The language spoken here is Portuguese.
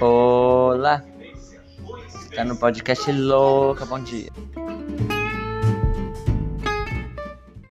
Olá! Tá no podcast Louca, bom dia.